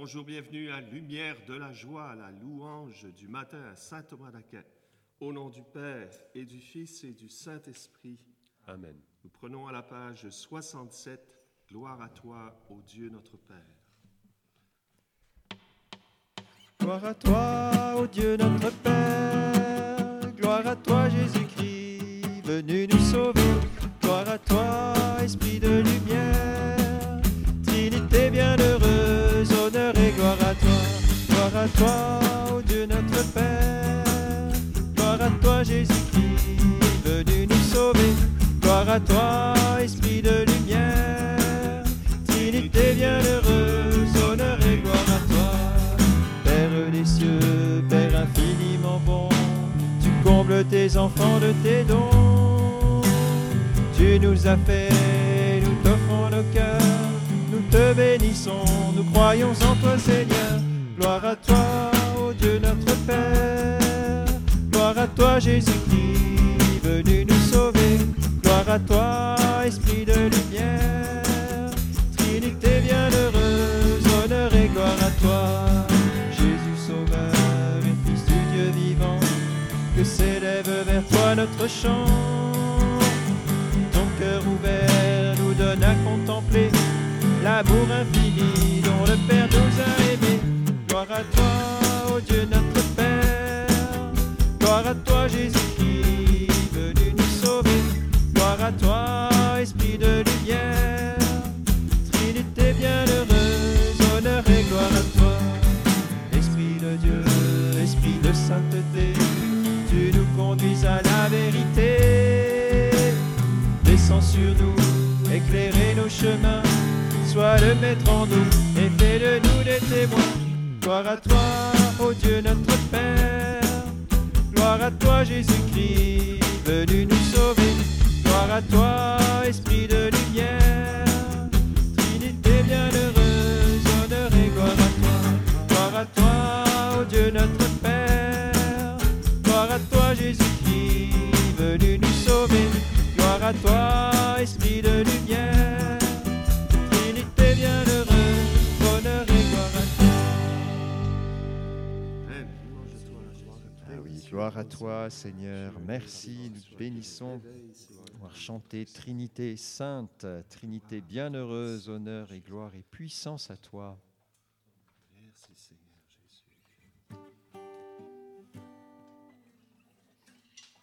Bonjour, bienvenue à Lumière de la joie, la louange du matin à Saint Thomas d'Aquin. Au nom du Père et du Fils et du Saint-Esprit. Amen. Nous prenons à la page 67, Gloire à toi, ô Dieu notre Père. Gloire à toi, ô Dieu notre Père. Gloire à toi, Jésus-Christ, venu nous sauver. Gloire à toi, Esprit de lumière. À toi, ô Dieu notre Père. Gloire à toi, Jésus-Christ, venu nous sauver. Gloire à toi, Esprit de lumière. Trinité bienheureuse, honneur et gloire à toi. Père des cieux, Père infiniment bon, tu combles tes enfants de tes dons. Tu nous as fait, nous t'offrons nos cœurs, nous te bénissons, nous croyons en toi Seigneur. Gloire à toi, ô Dieu notre Père. Gloire à toi Jésus-Christ, venu nous sauver. Gloire à toi, Esprit de lumière. Trinité bienheureuse, honneur et gloire à toi. Jésus sauveur et Fils du Dieu vivant, que s'élève vers toi notre chant. Ton cœur ouvert nous donne à contempler l'amour infini sois le à toi, Seigneur. Merci, nous bénissons. Pouvoir chanter Trinité sainte, Trinité bienheureuse, honneur et gloire et puissance à toi. Merci Seigneur Jésus.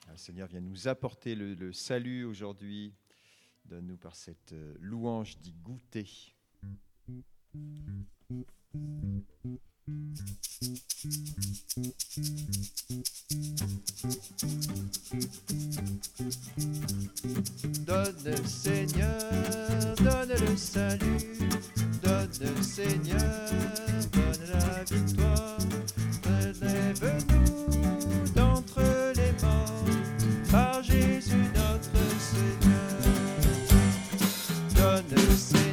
Le Seigneur vient nous apporter le, le salut aujourd'hui. Donne-nous par cette euh, louange d'y goûter. Donne Seigneur, donne le salut, donne Seigneur, donne la victoire, relève-nous d'entre les morts, par Jésus notre Seigneur. Donne Seigneur,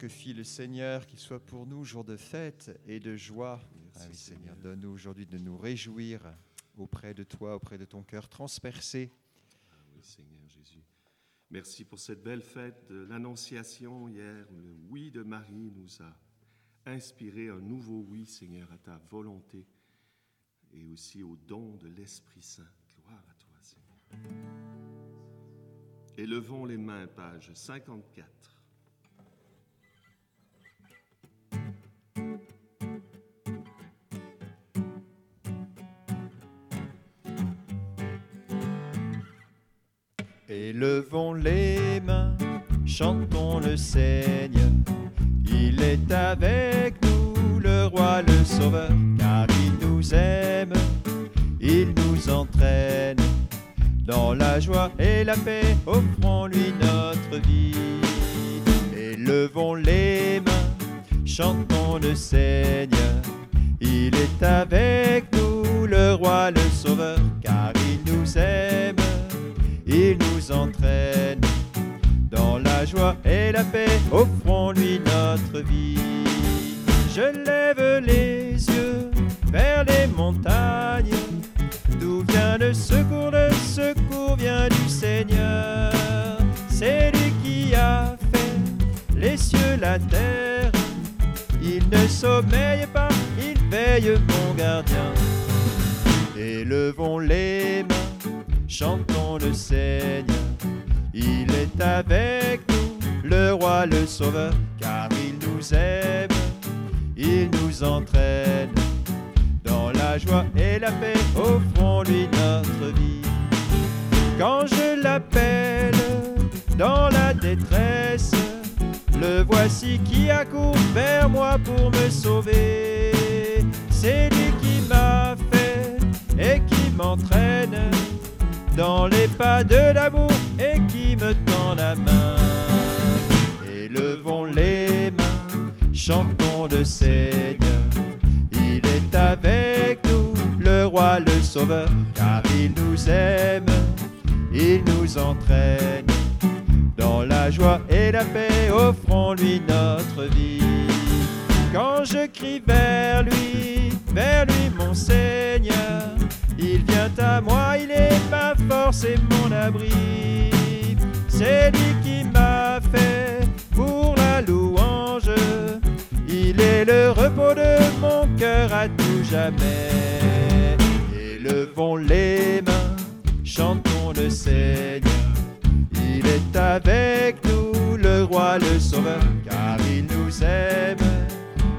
que fit le Seigneur, qu'il soit pour nous jour de fête et de joie. Ah Seigneur, donne-nous aujourd'hui de nous réjouir auprès de toi, auprès de ton cœur transpercé. Oui, Seigneur Jésus. Merci pour cette belle fête de l'Annonciation hier, le oui de Marie nous a inspiré un nouveau oui, Seigneur, à ta volonté et aussi au don de l'Esprit Saint. Gloire à toi, Seigneur. Élevons les mains, page 54. Seigneur. Il est avec nous, le roi, le sauveur, car il nous aime, il nous entraîne. Dans la joie et la paix, offrons-lui notre vie. Élevons les mains, chantons le Seigneur. Il est avec nous, le roi, le sauveur, car il nous aime il nous entraîne. Joie et la paix, offrons-lui notre vie. Je lève les yeux vers les montagnes, d'où vient le secours, le secours vient du Seigneur. C'est lui qui a fait les cieux, la terre. Il ne sommeille pas, il veille mon gardien. Élevons les mains, chantons le Seigneur. Il est avec nous, le roi, le sauveur, car il nous aime, il nous entraîne. Dans la joie et la paix, offrons-lui notre vie. Quand je l'appelle dans la détresse, le voici qui accourt vers moi pour me sauver. C'est lui qui m'a fait et qui m'entraîne dans les pas de l'amour et qui me tend la main. Les mains, chantons le Seigneur. Il est avec nous, le roi, le sauveur, car il nous aime, il nous entraîne. Dans la joie et la paix, offrons-lui notre vie. Quand je crie vers lui, vers lui mon Seigneur, il vient à moi, il est ma force et mon abri. C'est lui qui m'a fait pour louange. Il est le repos de mon cœur à tout jamais. Élevons les mains, chantons le Seigneur. Il est avec nous, le roi, le sauveur, car il nous aime,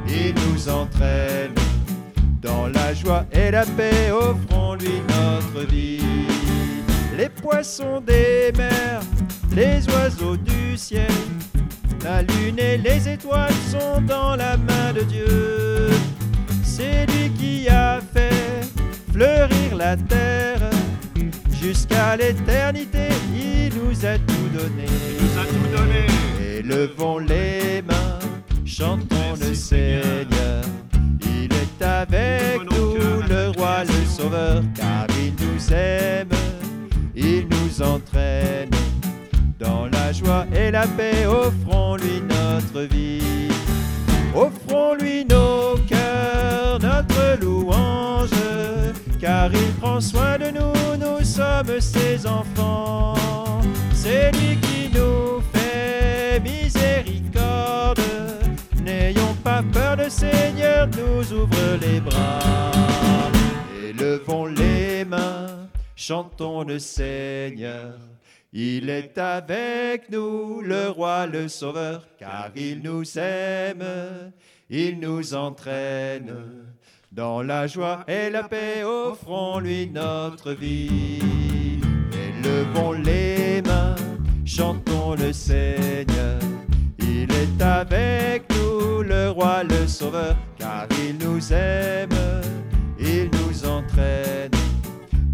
il nous entraîne. Dans la joie et la paix, offrons-lui notre vie. Les poissons des mers, les oiseaux du ciel, la lune et les étoiles sont dans la main de Dieu. C'est lui qui a fait fleurir la terre. Jusqu'à l'éternité, il nous a tout donné. Il nous a tout donné. Élevons les mains, chantons le Seigneur. Il est avec nous, le roi, le sauveur, car il nous aime, il nous entraîne la joie et la paix, offrons-lui notre vie. Offrons-lui nos cœurs, notre louange, car il prend soin de nous, nous sommes ses enfants. C'est lui qui nous fait miséricorde. N'ayons pas peur, le Seigneur nous ouvre les bras. Élevons les mains, chantons le Seigneur. Il est avec nous, le roi, le sauveur, car il nous aime, il nous entraîne. Dans la joie et la paix, offrons-lui notre vie. Élevons les mains, chantons le Seigneur. Il est avec nous, le roi, le sauveur, car il nous aime, il nous entraîne.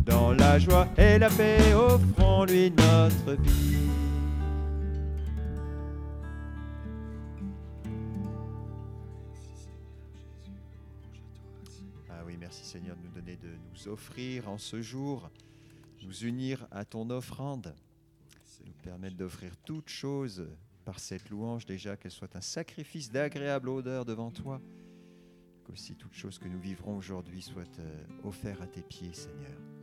Dans la joie et la paix, offrons-lui notre vie. Ah oui, merci Seigneur de nous donner de nous offrir en ce jour, nous unir à ton offrande, nous permettre d'offrir toutes choses par cette louange déjà, qu'elle soit un sacrifice d'agréable odeur devant toi, qu'aussi toutes choses que nous vivrons aujourd'hui soient euh, offertes à tes pieds, Seigneur.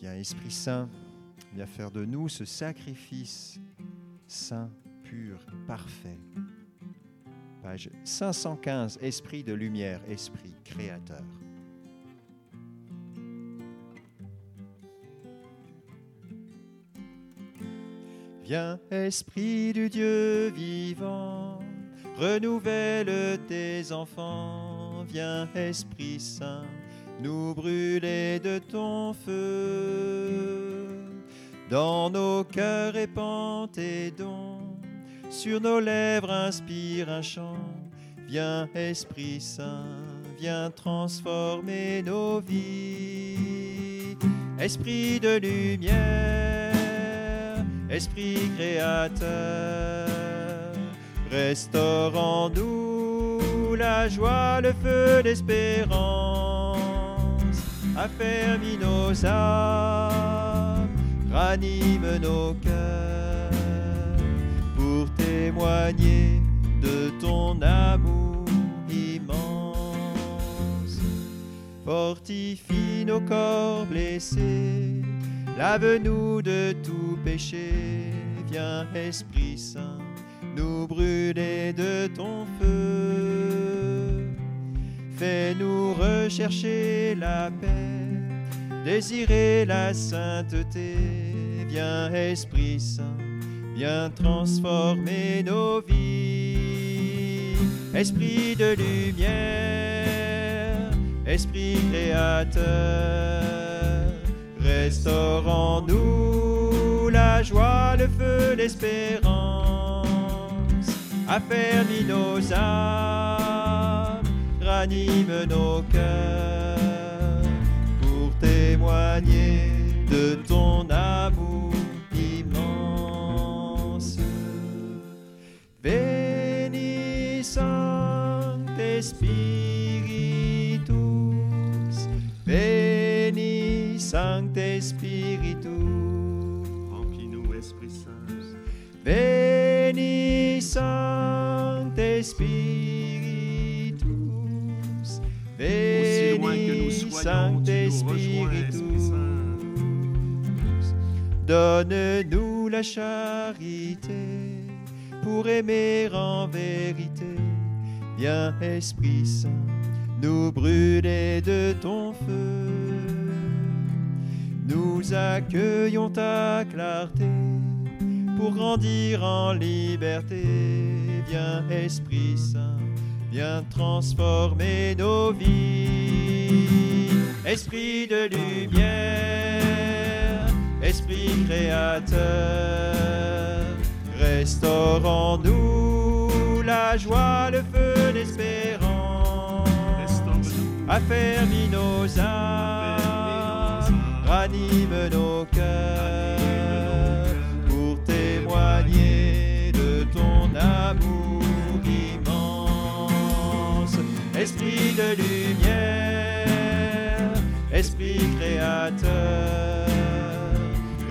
Viens, Esprit Saint, viens faire de nous ce sacrifice saint, pur, parfait. Page 515, Esprit de lumière, Esprit créateur. Viens, Esprit du Dieu vivant, renouvelle tes enfants. Viens, Esprit Saint, nous brûler de ton feu. Dans nos cœurs répand tes dons, sur nos lèvres inspire un chant. Viens, Esprit Saint, viens transformer nos vies. Esprit de lumière, Esprit créateur, restaure en nous la joie, le feu d'espérance. Affermis nos âmes, ranime nos cœurs pour témoigner de ton amour immense. Fortifie nos corps blessés, lave-nous de tout péché. Viens, Esprit Saint, nous brûler de ton feu. Fais-nous rechercher la paix, désirer la sainteté. Viens, Esprit Saint, viens transformer nos vies. Esprit de lumière, Esprit créateur, restaure en nous la joie, le feu, l'espérance. Affermis nos âmes, ranime nos cœurs pour témoigner de ton amour immense. Veni Sancte Spiritus, Sancte. Spiritus. Donne-nous la charité pour aimer en vérité. Viens, Esprit Saint, nous brûler de ton feu. Nous accueillons ta clarté pour grandir en liberté. Viens, Esprit Saint, viens transformer nos vies. Esprit de lumière, Esprit créateur, restaure en nous la joie, le feu, l'espérance. Affermis nos âmes, ranime nos cœurs pour témoigner de ton amour esprit de lumière, esprit créateur,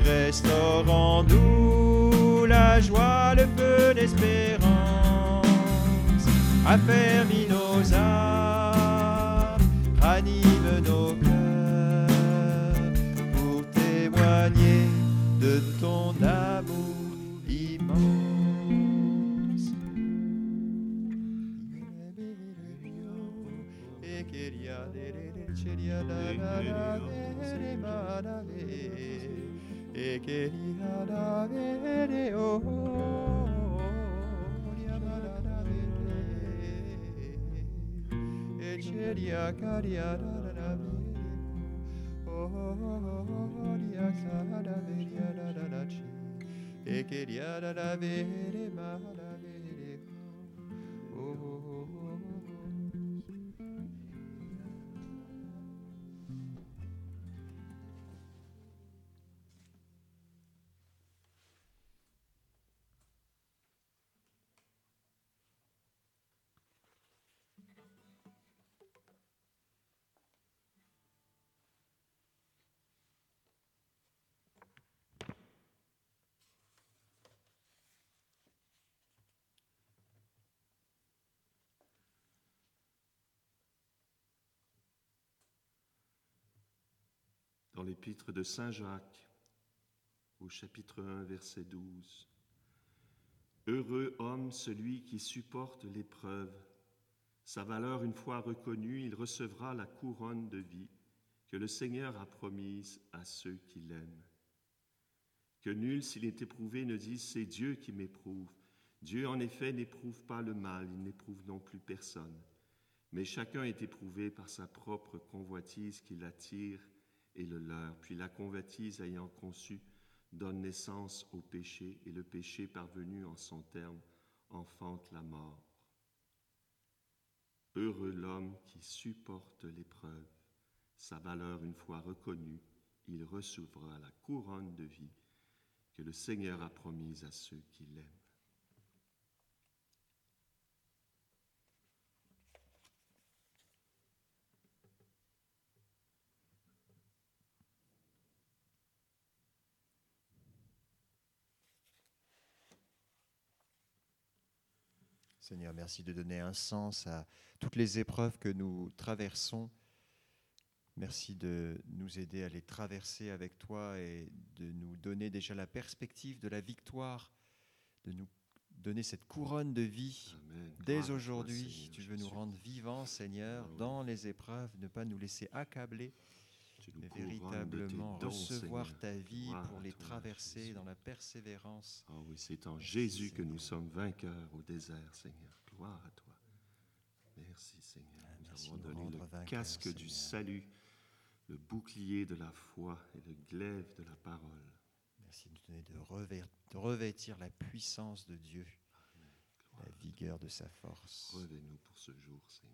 restaurons-nous la joie, le feu d'espérance, affermis nos âmes, ranime nos cœurs, pour témoigner de ton amour immense. e che li da vere o e ceria caria da da vere o ria cara veria da da ci e che ria da da vere ma da dans l'épître de Saint Jacques, au chapitre 1, verset 12. Heureux homme celui qui supporte l'épreuve. Sa valeur une fois reconnue, il recevra la couronne de vie que le Seigneur a promise à ceux qui l'aiment. Que nul, s'il est éprouvé, ne dise c'est Dieu qui m'éprouve. Dieu, en effet, n'éprouve pas le mal, il n'éprouve non plus personne. Mais chacun est éprouvé par sa propre convoitise qui l'attire et le leur. Puis la convoitise ayant conçu donne naissance au péché, et le péché parvenu en son terme enfante la mort. Heureux l'homme qui supporte l'épreuve. Sa valeur une fois reconnue, il recevra la couronne de vie que le Seigneur a promise à ceux qui l'aiment. Seigneur, merci de donner un sens à toutes les épreuves que nous traversons. Merci de nous aider à les traverser avec toi et de nous donner déjà la perspective de la victoire, de nous donner cette couronne de vie. Amen. Dès aujourd'hui, tu veux nous rendre vivants, Seigneur, Ah dans les épreuves, ne pas nous laisser accabler, véritablement recevoir ta vie pour les traverser dans la persévérance. Ah oui, c'est en Merci, Jésus que nous sommes vainqueurs au désert, Seigneur. Gloire à toi. Merci, Seigneur. Ah, nous avons donné le casque du salut, le bouclier de la foi et le glaive de la parole. Merci de nous donner de, revêt- de revêtir la puissance de Dieu, la vigueur de sa force. Revais-nous pour ce jour, Seigneur.